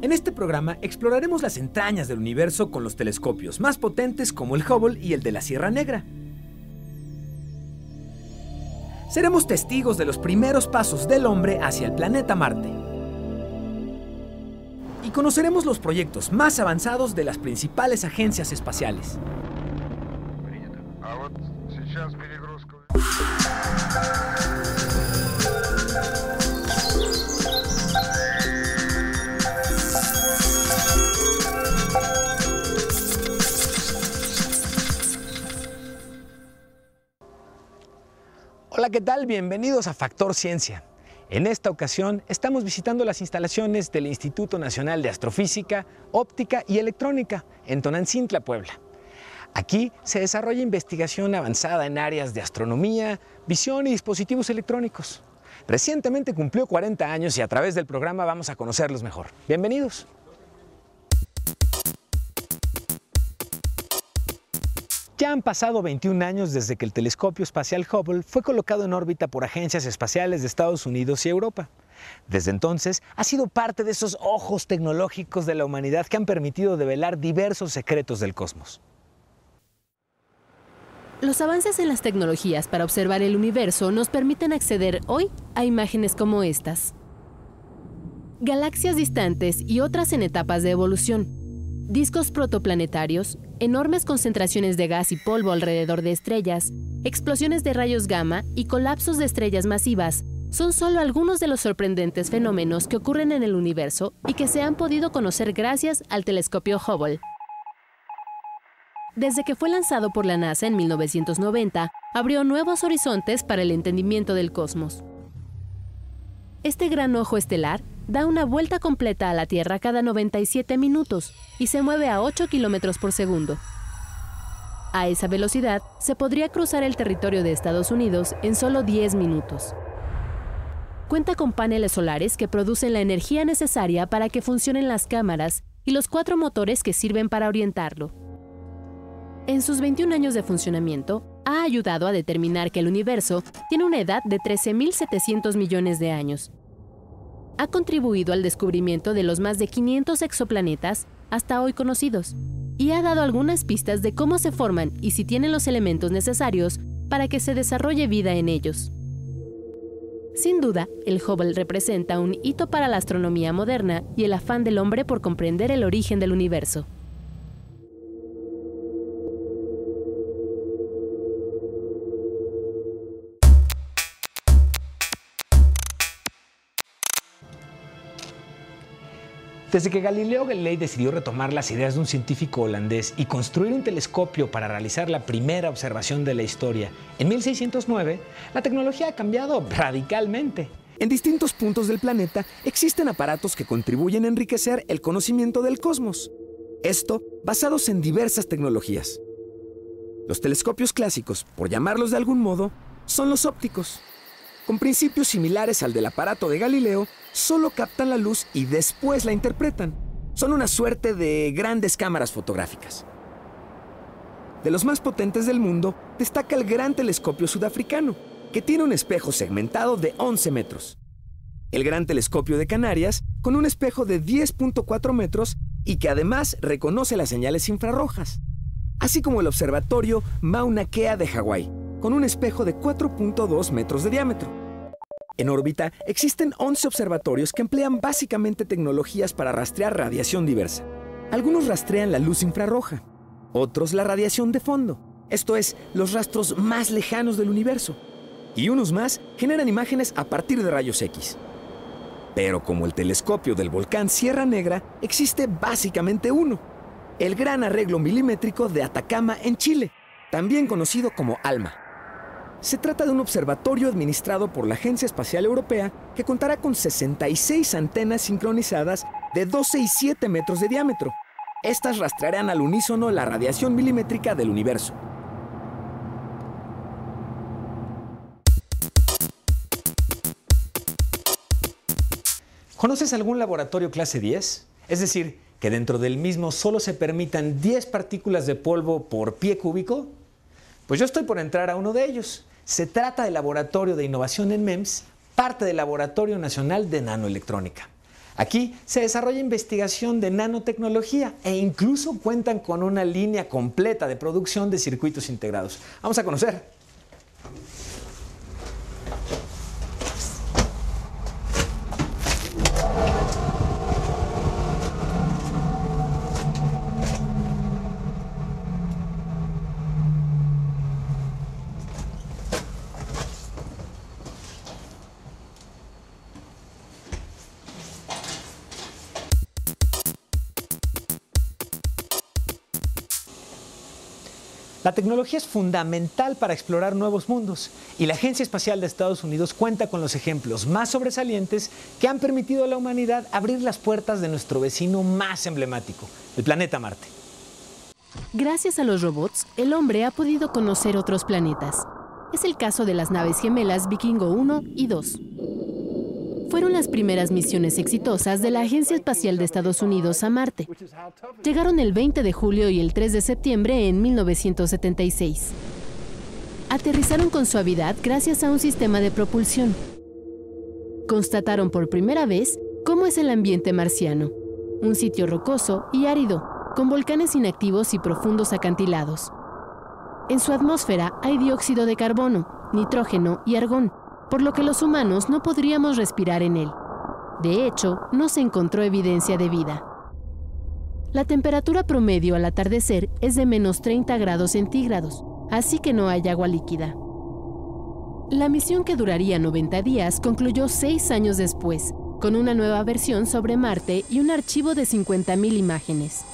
En este programa exploraremos las entrañas del universo con los telescopios más potentes como el Hubble y el de la Sierra Negra. Seremos testigos de los primeros pasos del hombre hacia el planeta Marte. Y conoceremos los proyectos más avanzados de las principales agencias espaciales. Hola, ¿qué tal? Bienvenidos a Factor Ciencia. En esta ocasión estamos visitando las instalaciones del Instituto Nacional de Astrofísica, Óptica y Electrónica en Tonancintla, Puebla. Aquí se desarrolla investigación avanzada en áreas de astronomía, visión y dispositivos electrónicos. Recientemente cumplió 40 años y a través del programa vamos a conocerlos mejor. Bienvenidos. Han pasado 21 años desde que el telescopio espacial Hubble fue colocado en órbita por agencias espaciales de Estados Unidos y Europa. Desde entonces ha sido parte de esos ojos tecnológicos de la humanidad que han permitido develar diversos secretos del cosmos. Los avances en las tecnologías para observar el universo nos permiten acceder hoy a imágenes como estas. Galaxias distantes y otras en etapas de evolución. Discos protoplanetarios, enormes concentraciones de gas y polvo alrededor de estrellas, explosiones de rayos gamma y colapsos de estrellas masivas son solo algunos de los sorprendentes fenómenos que ocurren en el universo y que se han podido conocer gracias al telescopio Hubble. Desde que fue lanzado por la NASA en 1990, abrió nuevos horizontes para el entendimiento del cosmos. Este gran ojo estelar da una vuelta completa a la Tierra cada 97 minutos y se mueve a 8 kilómetros por segundo. A esa velocidad se podría cruzar el territorio de Estados Unidos en solo 10 minutos. Cuenta con paneles solares que producen la energía necesaria para que funcionen las cámaras y los cuatro motores que sirven para orientarlo. En sus 21 años de funcionamiento, ha ayudado a determinar que el universo tiene una edad de 13.700 millones de años ha contribuido al descubrimiento de los más de 500 exoplanetas hasta hoy conocidos y ha dado algunas pistas de cómo se forman y si tienen los elementos necesarios para que se desarrolle vida en ellos. Sin duda, el Hubble representa un hito para la astronomía moderna y el afán del hombre por comprender el origen del universo. Desde que Galileo Galilei decidió retomar las ideas de un científico holandés y construir un telescopio para realizar la primera observación de la historia en 1609, la tecnología ha cambiado radicalmente. En distintos puntos del planeta existen aparatos que contribuyen a enriquecer el conocimiento del cosmos. Esto basados en diversas tecnologías. Los telescopios clásicos, por llamarlos de algún modo, son los ópticos. Con principios similares al del aparato de Galileo, solo captan la luz y después la interpretan. Son una suerte de grandes cámaras fotográficas. De los más potentes del mundo, destaca el Gran Telescopio Sudafricano, que tiene un espejo segmentado de 11 metros. El Gran Telescopio de Canarias, con un espejo de 10.4 metros y que además reconoce las señales infrarrojas. Así como el Observatorio Mauna Kea de Hawái, con un espejo de 4.2 metros de diámetro. En órbita existen 11 observatorios que emplean básicamente tecnologías para rastrear radiación diversa. Algunos rastrean la luz infrarroja, otros la radiación de fondo, esto es, los rastros más lejanos del universo. Y unos más generan imágenes a partir de rayos X. Pero como el telescopio del volcán Sierra Negra, existe básicamente uno, el Gran Arreglo Milimétrico de Atacama en Chile, también conocido como ALMA. Se trata de un observatorio administrado por la Agencia Espacial Europea que contará con 66 antenas sincronizadas de 12 y 7 metros de diámetro. Estas rastrearán al unísono la radiación milimétrica del universo. ¿Conoces algún laboratorio clase 10? Es decir, que dentro del mismo solo se permitan 10 partículas de polvo por pie cúbico? Pues yo estoy por entrar a uno de ellos. Se trata del Laboratorio de Innovación en MEMS, parte del Laboratorio Nacional de Nanoelectrónica. Aquí se desarrolla investigación de nanotecnología e incluso cuentan con una línea completa de producción de circuitos integrados. Vamos a conocer. La tecnología es fundamental para explorar nuevos mundos y la Agencia Espacial de Estados Unidos cuenta con los ejemplos más sobresalientes que han permitido a la humanidad abrir las puertas de nuestro vecino más emblemático, el planeta Marte. Gracias a los robots, el hombre ha podido conocer otros planetas. Es el caso de las naves gemelas Vikingo 1 y 2 fueron las primeras misiones exitosas de la Agencia Espacial de Estados Unidos a Marte. Llegaron el 20 de julio y el 3 de septiembre en 1976. Aterrizaron con suavidad gracias a un sistema de propulsión. Constataron por primera vez cómo es el ambiente marciano, un sitio rocoso y árido, con volcanes inactivos y profundos acantilados. En su atmósfera hay dióxido de carbono, nitrógeno y argón, por lo que los humanos no podríamos respirar en él. De hecho, no se encontró evidencia de vida. La temperatura promedio al atardecer es de menos 30 grados centígrados, así que no hay agua líquida. La misión que duraría 90 días concluyó seis años después, con una nueva versión sobre Marte y un archivo de 50.000 imágenes.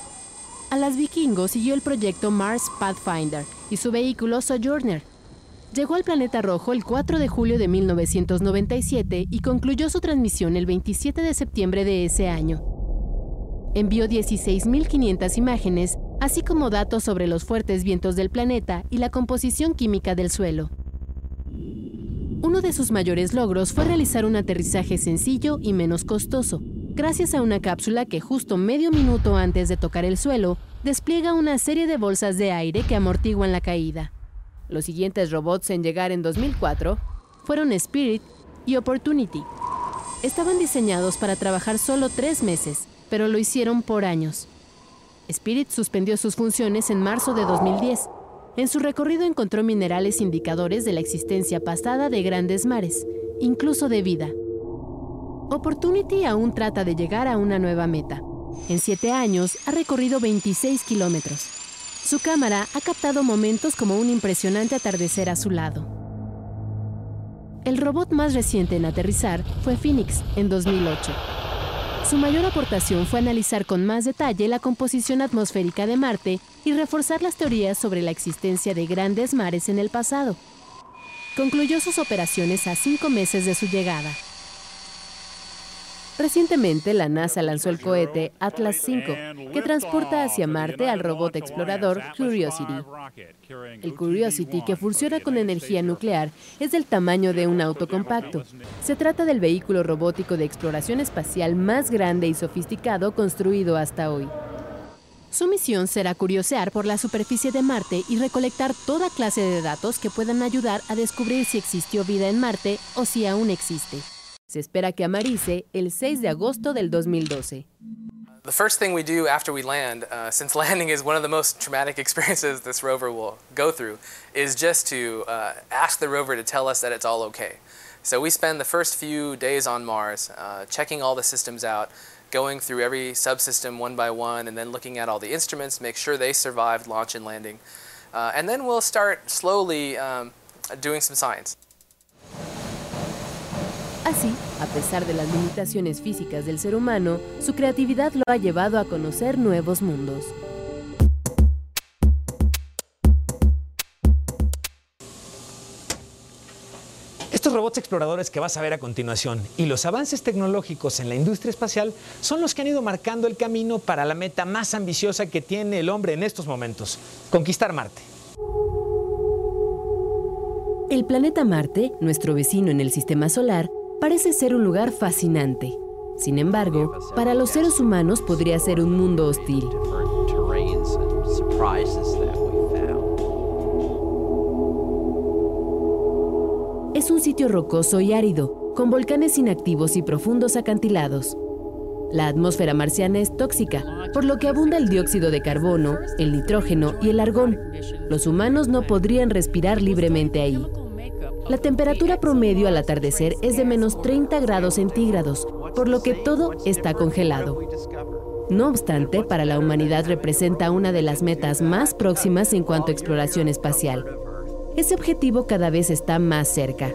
A las vikingos siguió el proyecto Mars Pathfinder y su vehículo Sojourner, Llegó al planeta rojo el 4 de julio de 1997 y concluyó su transmisión el 27 de septiembre de ese año. Envió 16.500 imágenes, así como datos sobre los fuertes vientos del planeta y la composición química del suelo. Uno de sus mayores logros fue realizar un aterrizaje sencillo y menos costoso, gracias a una cápsula que justo medio minuto antes de tocar el suelo despliega una serie de bolsas de aire que amortiguan la caída. Los siguientes robots en llegar en 2004 fueron Spirit y Opportunity. Estaban diseñados para trabajar solo tres meses, pero lo hicieron por años. Spirit suspendió sus funciones en marzo de 2010. En su recorrido encontró minerales indicadores de la existencia pasada de grandes mares, incluso de vida. Opportunity aún trata de llegar a una nueva meta. En siete años ha recorrido 26 kilómetros. Su cámara ha captado momentos como un impresionante atardecer a su lado. El robot más reciente en aterrizar fue Phoenix en 2008. Su mayor aportación fue analizar con más detalle la composición atmosférica de Marte y reforzar las teorías sobre la existencia de grandes mares en el pasado. Concluyó sus operaciones a cinco meses de su llegada. Recientemente, la NASA lanzó el cohete Atlas V, que transporta hacia Marte al robot explorador Curiosity. El Curiosity, que funciona con energía nuclear, es del tamaño de un auto compacto. Se trata del vehículo robótico de exploración espacial más grande y sofisticado construido hasta hoy. Su misión será curiosear por la superficie de Marte y recolectar toda clase de datos que puedan ayudar a descubrir si existió vida en Marte o si aún existe. Se espera que amarice el 6 de agosto del 2012. The first thing we do after we land, uh, since landing is one of the most traumatic experiences this rover will go through, is just to uh, ask the rover to tell us that it's all okay. So we spend the first few days on Mars uh, checking all the systems out, going through every subsystem one by one, and then looking at all the instruments, make sure they survived launch and landing. Uh, and then we'll start slowly um, doing some science. Así, a pesar de las limitaciones físicas del ser humano, su creatividad lo ha llevado a conocer nuevos mundos. Estos robots exploradores que vas a ver a continuación y los avances tecnológicos en la industria espacial son los que han ido marcando el camino para la meta más ambiciosa que tiene el hombre en estos momentos, conquistar Marte. El planeta Marte, nuestro vecino en el sistema solar, parece ser un lugar fascinante. Sin embargo, para los seres humanos podría ser un mundo hostil. Es un sitio rocoso y árido, con volcanes inactivos y profundos acantilados. La atmósfera marciana es tóxica, por lo que abunda el dióxido de carbono, el nitrógeno y el argón. Los humanos no podrían respirar libremente ahí. La temperatura promedio al atardecer es de menos 30 grados centígrados, por lo que todo está congelado. No obstante, para la humanidad representa una de las metas más próximas en cuanto a exploración espacial. Ese objetivo cada vez está más cerca.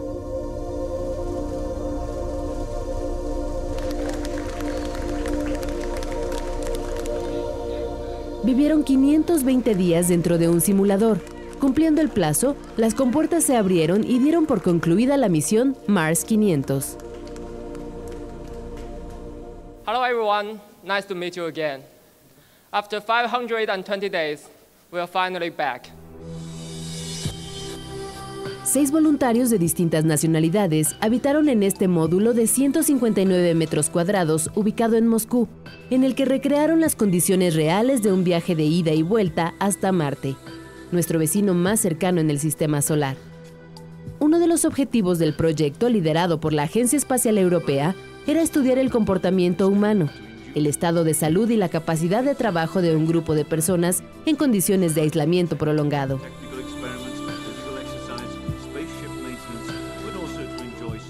Vivieron 520 días dentro de un simulador. Cumpliendo el plazo, las compuertas se abrieron y dieron por concluida la misión Mars 500. Hello everyone, nice to meet you again. After 520 days, we are finally back. Seis voluntarios de distintas nacionalidades habitaron en este módulo de 159 metros cuadrados ubicado en Moscú, en el que recrearon las condiciones reales de un viaje de ida y vuelta hasta Marte, nuestro vecino más cercano en el sistema solar. Uno de los objetivos del proyecto, liderado por la Agencia Espacial Europea, era estudiar el comportamiento humano, el estado de salud y la capacidad de trabajo de un grupo de personas en condiciones de aislamiento prolongado.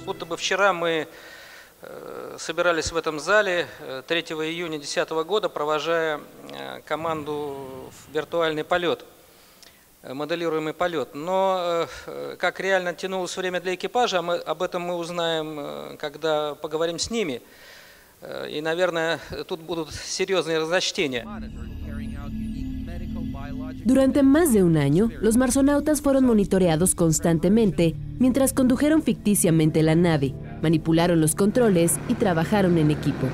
будто бы вчера мы э, собирались в этом зале 3 э, июня 2010 года, провожая э, команду в виртуальный полет, Моделируемый полет. Но как реально тянулось время для экипажа, мы, об этом мы узнаем, когда поговорим с ними. И, наверное, тут будут серьезные разночтения. Durante más de un año, los marsonautas fueron monitoreados constantemente mientras condujeron ficticiamente la nave, manipularon los controles y trabajaron en equipo.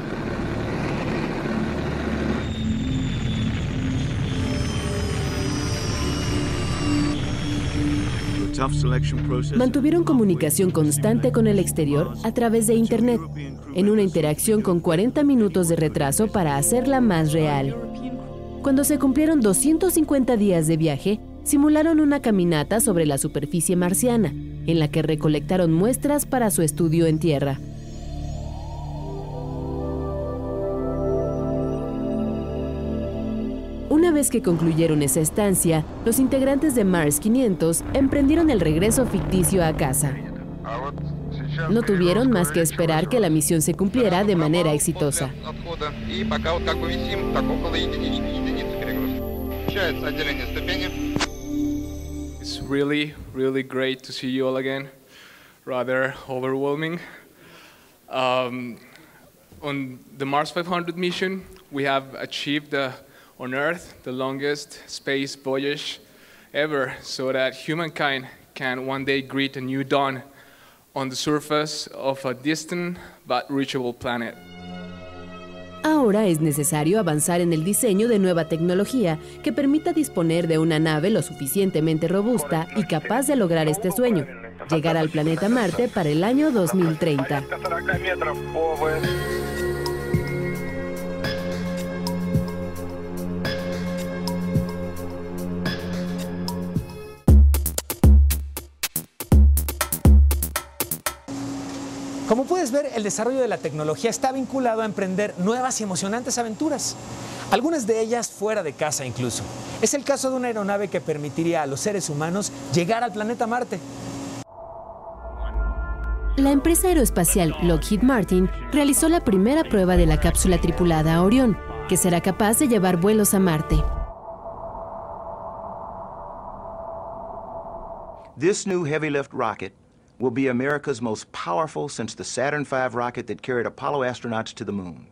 Mantuvieron comunicación constante con el exterior a través de Internet, en una interacción con 40 minutos de retraso para hacerla más real. Cuando se cumplieron 250 días de viaje, simularon una caminata sobre la superficie marciana, en la que recolectaron muestras para su estudio en tierra. Una vez que concluyeron esa estancia, los integrantes de Mars 500 emprendieron el regreso ficticio a casa. No tuvieron más que esperar que la misión se cumpliera de manera exitosa. It's really, really great to see you all again. Rather overwhelming. Um, on the Mars 500 mission, we have achieved the, on Earth the longest space voyage ever so that humankind can one day greet a new dawn on the surface of a distant but reachable planet. Ahora es necesario avanzar en el diseño de nueva tecnología que permita disponer de una nave lo suficientemente robusta y capaz de lograr este sueño, llegar al planeta Marte para el año 2030. Como puedes ver, el desarrollo de la tecnología está vinculado a emprender nuevas y emocionantes aventuras, algunas de ellas fuera de casa incluso. Es el caso de una aeronave que permitiría a los seres humanos llegar al planeta Marte. La empresa aeroespacial Lockheed Martin realizó la primera prueba de la cápsula tripulada Orion, que será capaz de llevar vuelos a Marte. This new heavy lift rocket will be America's most powerful since the Saturn V rocket that carried Apollo astronauts to the moon.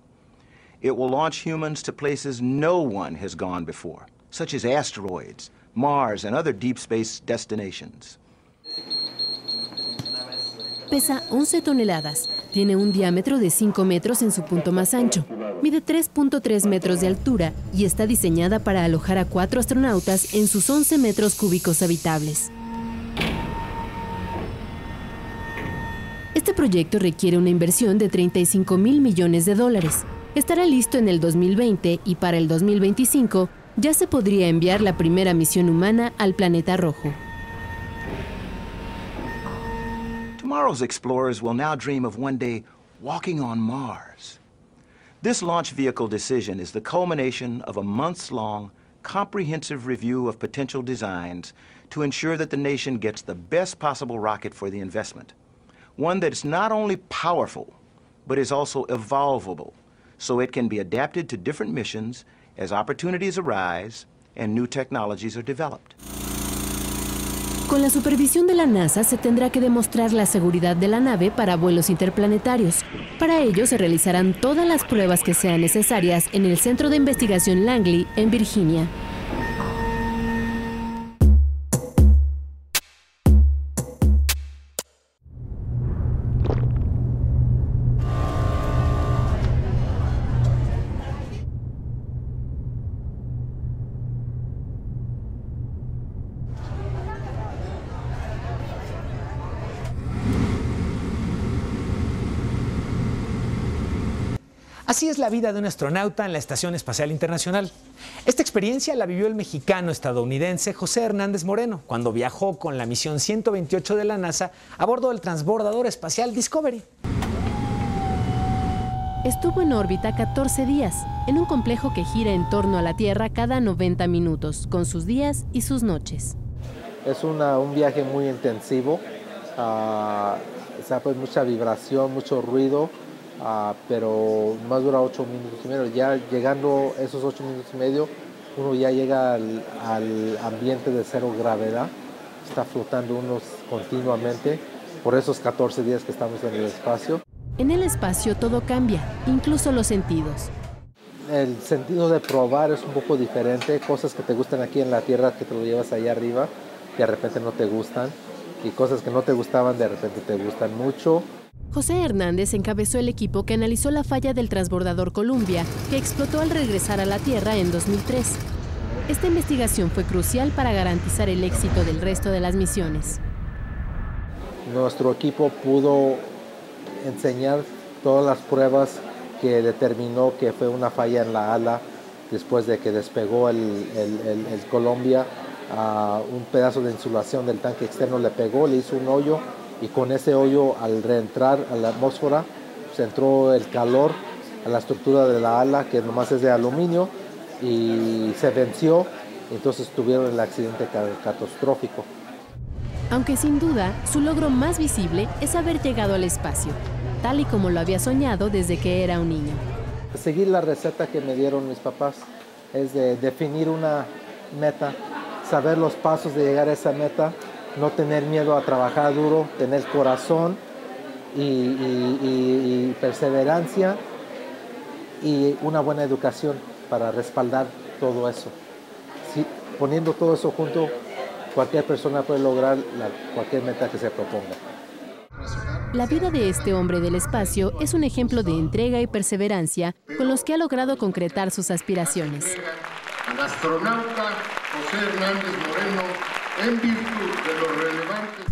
It will launch humans to places no one has gone before, such as asteroids, Mars, and other deep space destinations. Pesa 11 toneladas, tiene un diámetro de 5 metros en su punto más ancho, mide 3.3 metros de altura y está diseñada para alojar a cuatro astronautas en sus 11 metros cúbicos habitables. Este proyecto requiere una inversión de 35 mil millones de dólares. Estará listo en el 2020 y para el 2025 ya se podría enviar la primera misión humana al planeta rojo. Tomorrow's explorers will now dream of one day walking on Mars. This launch vehicle decision is the culmination of a months-long, comprehensive review of potential designs to ensure that the nation gets the best possible rocket for the investment. One that is not only powerful, but is also evolvable, so it can be adapted to different missions as opportunities arise and new technologies are developed. Con la supervisión de la NASA se tendrá que demostrar la seguridad de la nave para vuelos interplanetarios. Para ello se realizarán todas las pruebas que sean necesarias en el Centro de Investigación Langley, en Virginia. Así es la vida de un astronauta en la Estación Espacial Internacional. Esta experiencia la vivió el mexicano estadounidense José Hernández Moreno cuando viajó con la misión 128 de la NASA a bordo del transbordador espacial Discovery. Estuvo en órbita 14 días, en un complejo que gira en torno a la Tierra cada 90 minutos, con sus días y sus noches. Es una, un viaje muy intensivo, uh, o sea, pues mucha vibración, mucho ruido, uh, pero más dura 8 minutos y medio. Ya llegando esos 8 minutos y medio, uno ya llega al, al ambiente de cero gravedad, está flotando uno continuamente por esos 14 días que estamos en el espacio. En el espacio todo cambia, incluso los sentidos. El sentido de probar es un poco diferente, cosas que te gustan aquí en la Tierra que te lo llevas allá arriba, de repente no te gustan, y cosas que no te gustaban de repente te gustan mucho. José Hernández encabezó el equipo que analizó la falla del transbordador Columbia, que explotó al regresar a la Tierra en 2003. Esta investigación fue crucial para garantizar el éxito del resto de las misiones. Nuestro equipo pudo enseñar todas las pruebas que determinó que fue una falla en la ala después de que despegó el, el, el, el Columbia. Uh, un pedazo de insulación del tanque externo le pegó, le hizo un hoyo y con ese hoyo al reentrar a la atmósfera se entró el calor a la estructura de la ala que nomás es de aluminio y se venció, entonces tuvieron el accidente catastrófico. Aunque sin duda, su logro más visible es haber llegado al espacio, tal y como lo había soñado desde que era un niño. Seguir la receta que me dieron mis papás es de definir una meta, saber los pasos de llegar a esa meta, no tener miedo a trabajar duro, tener corazón y, y, y, y perseverancia y una buena educación para respaldar todo eso. Si, poniendo todo eso junto, cualquier persona puede lograr la, cualquier meta que se proponga. La vida de este hombre del espacio es un ejemplo de entrega y perseverancia con los que ha logrado concretar sus aspiraciones. Astronauta José Hernández Moreno, en virtud de lo relevante.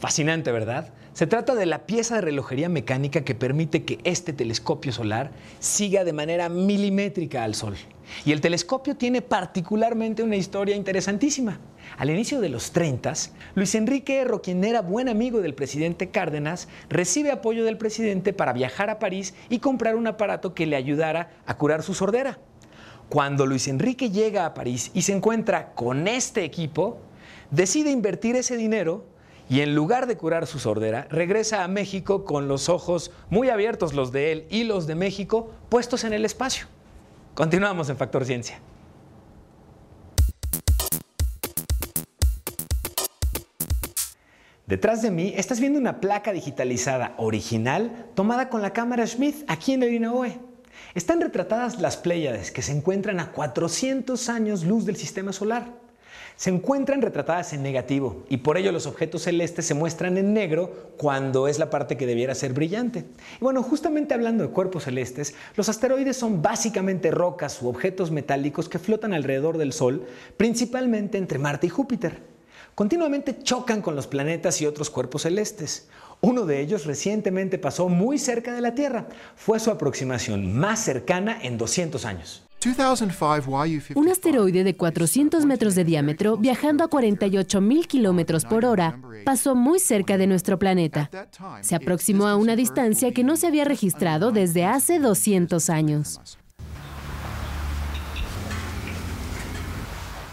Fascinante, ¿verdad? Se trata de la pieza de relojería mecánica que permite que este telescopio solar siga de manera milimétrica al Sol. Y el telescopio tiene particularmente una historia interesantísima. Al inicio de los 30, Luis Enrique Erro, quien era buen amigo del presidente Cárdenas, recibe apoyo del presidente para viajar a París y comprar un aparato que le ayudara a curar su sordera. Cuando Luis Enrique llega a París y se encuentra con este equipo, decide invertir ese dinero y en lugar de curar su sordera, regresa a México con los ojos muy abiertos, los de él y los de México, puestos en el espacio. Continuamos en Factor Ciencia. Detrás de mí estás viendo una placa digitalizada original tomada con la cámara Schmidt aquí en el INAOE. Están retratadas las Pléyades que se encuentran a 400 años luz del sistema solar se encuentran retratadas en negativo y por ello los objetos celestes se muestran en negro cuando es la parte que debiera ser brillante. Y bueno, justamente hablando de cuerpos celestes, los asteroides son básicamente rocas u objetos metálicos que flotan alrededor del Sol, principalmente entre Marte y Júpiter. Continuamente chocan con los planetas y otros cuerpos celestes. Uno de ellos recientemente pasó muy cerca de la Tierra. Fue su aproximación más cercana en 200 años. Un asteroide de 400 metros de diámetro, viajando a 48 mil kilómetros por hora, pasó muy cerca de nuestro planeta. Se aproximó a una distancia que no se había registrado desde hace 200 años.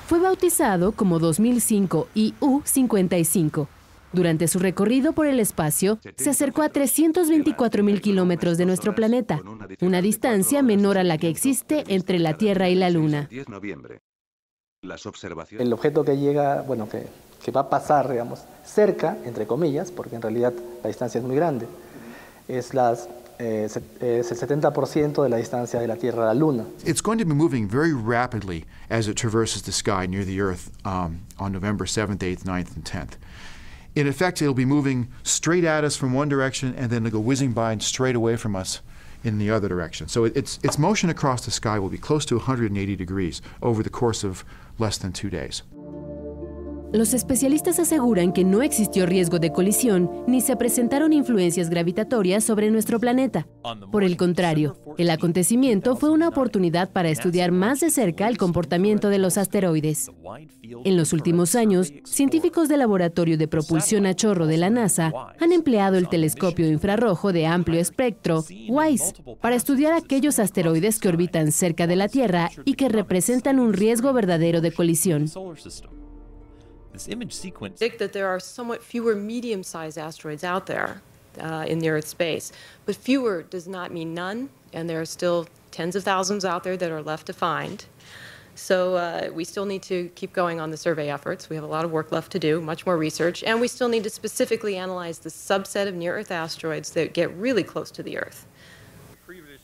Fue bautizado como 2005 IU-55 durante su recorrido por el espacio, se acercó a 324 mil kilómetros de nuestro planeta, una distancia menor a la que existe entre la Tierra y la Luna. El objeto que llega, bueno, que, que va a pasar, digamos, cerca, entre comillas, porque en realidad la distancia es muy grande, es las eh, es el 70% de la distancia de la Tierra a la Luna. It's going to be moving very rapidly as it traverses the sky near the Earth um, on November 7th, 8th, 9th, and 10th. In effect, it'll be moving straight at us from one direction and then it'll go whizzing by and straight away from us in the other direction. So its, its motion across the sky will be close to 180 degrees over the course of less than two days. Los especialistas aseguran que no existió riesgo de colisión ni se presentaron influencias gravitatorias sobre nuestro planeta. Por el contrario, el acontecimiento fue una oportunidad para estudiar más de cerca el comportamiento de los asteroides. En los últimos años, científicos del Laboratorio de Propulsión a Chorro de la NASA han empleado el telescopio infrarrojo de amplio espectro, WISE, para estudiar aquellos asteroides que orbitan cerca de la Tierra y que representan un riesgo verdadero de colisión. This image sequence. That there are somewhat fewer medium-sized asteroids out there uh, in the Earth's space, but fewer does not mean none, and there are still tens of thousands out there that are left to find. So uh, we still need to keep going on the survey efforts. We have a lot of work left to do, much more research, and we still need to specifically analyze the subset of near-Earth asteroids that get really close to the Earth.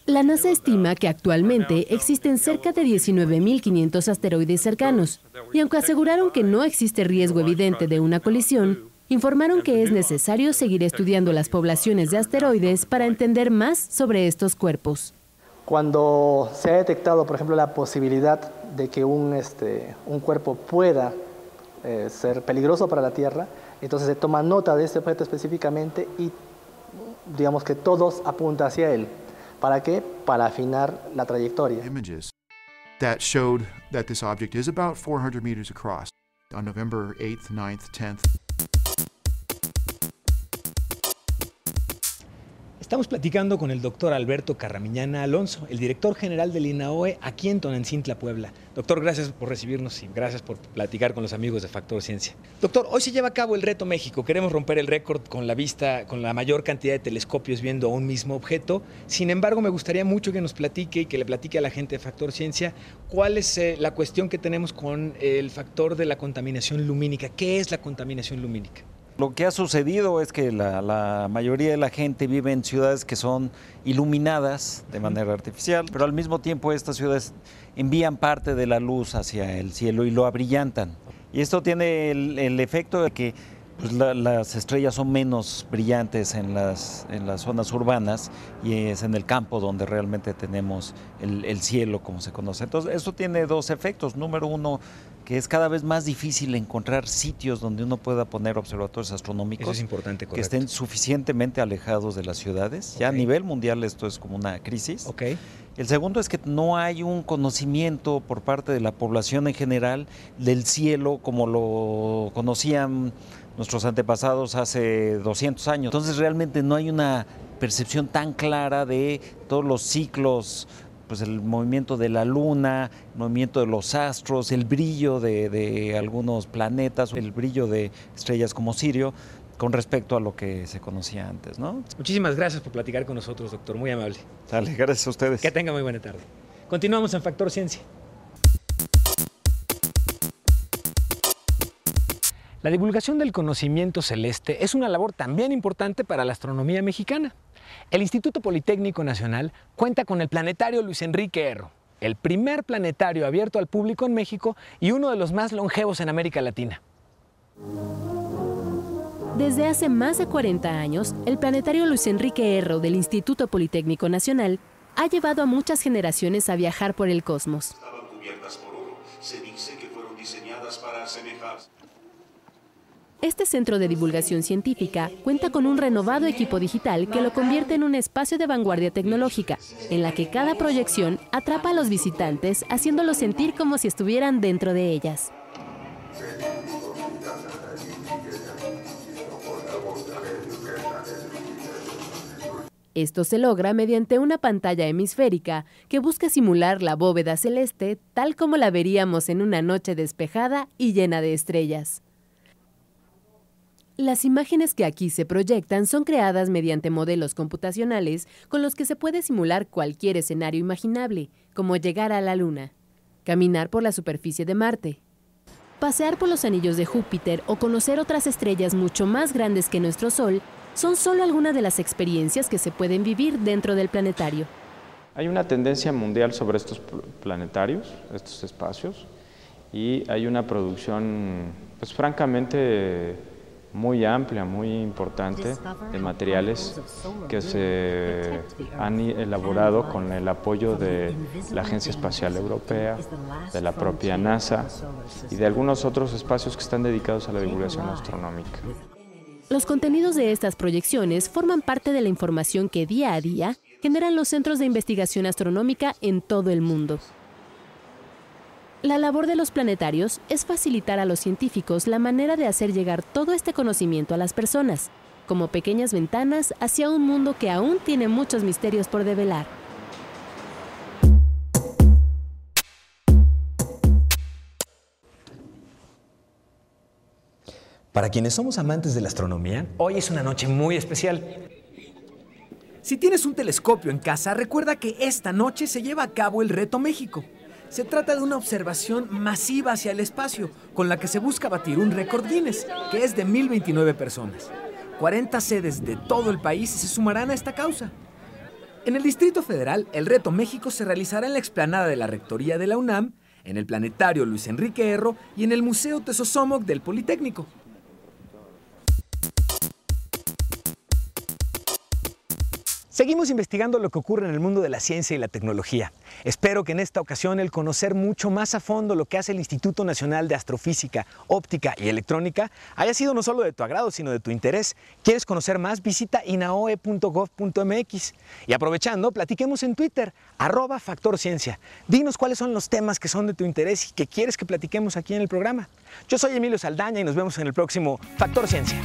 La NASA estima que actualmente existen cerca de 19.500 asteroides cercanos, y aunque aseguraron que no existe riesgo evidente de una colisión, informaron que es necesario seguir estudiando las poblaciones de asteroides para entender más sobre estos cuerpos. Cuando se ha detectado, por ejemplo, la posibilidad de que un, este, un cuerpo pueda eh, ser peligroso para la Tierra, entonces se toma nota de ese objeto específicamente y digamos que todos apunta hacia él. ¿Para qué? Para afinar la trayectoria. Images that showed that this object is about 400 meters across on November 8th, 9th, 10th. Estamos platicando con el doctor Alberto Carramiñana Alonso, el director general del INAOE aquí en Tonancintla, Puebla. Doctor, gracias por recibirnos y gracias por platicar con los amigos de Factor Ciencia. Doctor, hoy se lleva a cabo el Reto México. Queremos romper el récord con la vista, con la mayor cantidad de telescopios viendo a un mismo objeto. Sin embargo, me gustaría mucho que nos platique y que le platique a la gente de Factor Ciencia cuál es eh, la cuestión que tenemos con el factor de la contaminación lumínica. ¿Qué es la contaminación lumínica? Lo que ha sucedido es que la, mayoría de la gente vive en ciudades que son iluminadas de manera artificial, pero al mismo tiempo estas ciudades envían parte de la luz hacia el cielo y lo abrillantan. Y esto tiene el efecto de que pues las estrellas son menos brillantes en las, en las zonas urbanas y es en el campo donde realmente tenemos el, cielo como se conoce. Entonces, esto tiene dos efectos. Número uno, que es cada vez más difícil encontrar sitios donde uno pueda poner observatorios astronómicos importante, que estén suficientemente alejados de las ciudades. Ya a nivel mundial esto es como una crisis. Okay. El segundo es que no hay un conocimiento por parte de la población en general del cielo como lo conocían nuestros antepasados hace 200 años. Entonces realmente no hay una percepción tan clara de todos los ciclos, pues el movimiento de la luna, el movimiento de los astros, el brillo de, algunos planetas, el brillo de estrellas como Sirio con respecto a lo que se conocía antes, ¿no? Muchísimas gracias por platicar con nosotros, doctor, muy amable. Dale, gracias a ustedes. Que tenga muy buena tarde. Continuamos en Factor Ciencia. La divulgación del conocimiento celeste es una labor también importante para la astronomía mexicana. El Instituto Politécnico Nacional cuenta con el planetario Luis Enrique Erro, el primer planetario abierto al público en México y uno de los más longevos en América Latina. Desde hace más de 40 años, el planetario Luis Enrique Erro del Instituto Politécnico Nacional ha llevado a muchas generaciones a viajar por el cosmos. Estaban cubiertas por oro. Se dice que fueron diseñadas para asemejarse Este centro de divulgación científica cuenta con un renovado equipo digital que lo convierte en un espacio de vanguardia tecnológica, en la que cada proyección atrapa a los visitantes haciéndolos sentir como si estuvieran dentro de ellas. Esto se logra mediante una pantalla hemisférica que busca simular la bóveda celeste tal como la veríamos en una noche despejada y llena de estrellas. Las imágenes que aquí se proyectan son creadas mediante modelos computacionales con los que se puede simular cualquier escenario imaginable, como llegar a la Luna, caminar por la superficie de Marte, pasear por los anillos de Júpiter o conocer otras estrellas mucho más grandes que nuestro Sol son solo algunas de las experiencias que se pueden vivir dentro del planetario. Hay una tendencia mundial sobre estos planetarios, estos espacios, y hay una producción, pues francamente, muy amplia, muy importante de materiales que se han elaborado con el apoyo de la Agencia Espacial Europea, de la propia NASA y de algunos otros espacios que están dedicados a la divulgación astronómica. Los contenidos de estas proyecciones forman parte de la información que día a día generan los centros de investigación astronómica en todo el mundo. La labor de los planetarios es facilitar a los científicos la manera de hacer llegar todo este conocimiento a las personas, como pequeñas ventanas hacia un mundo que aún tiene muchos misterios por develar. Para quienes somos amantes de la astronomía, hoy es una noche muy especial. Si tienes un telescopio en casa, recuerda que esta noche se lleva a cabo el Reto México. Se trata de una observación masiva hacia el espacio, con la que se busca batir un récord Guinness, que es de 1029 personas. 40 sedes de todo el país se sumarán a esta causa. En el Distrito Federal, el Reto México se realizará en la explanada de la Rectoría de la UNAM, en el Planetario Luis Enrique Erro y en el Museo Tesosomoc del Politécnico. Seguimos investigando lo que ocurre en el mundo de la ciencia y la tecnología. Espero que en esta ocasión el conocer mucho más a fondo lo que hace el Instituto Nacional de Astrofísica, Óptica y Electrónica haya sido no solo de tu agrado, sino de tu interés. ¿Quieres conocer más? Visita inaoe.gov.mx. Y aprovechando, platiquemos en Twitter, arroba Factor Ciencia. Dinos cuáles son los temas que son de tu interés y que quieres que platiquemos aquí en el programa. Yo soy Emilio Saldaña y nos vemos en el próximo Factor Ciencia.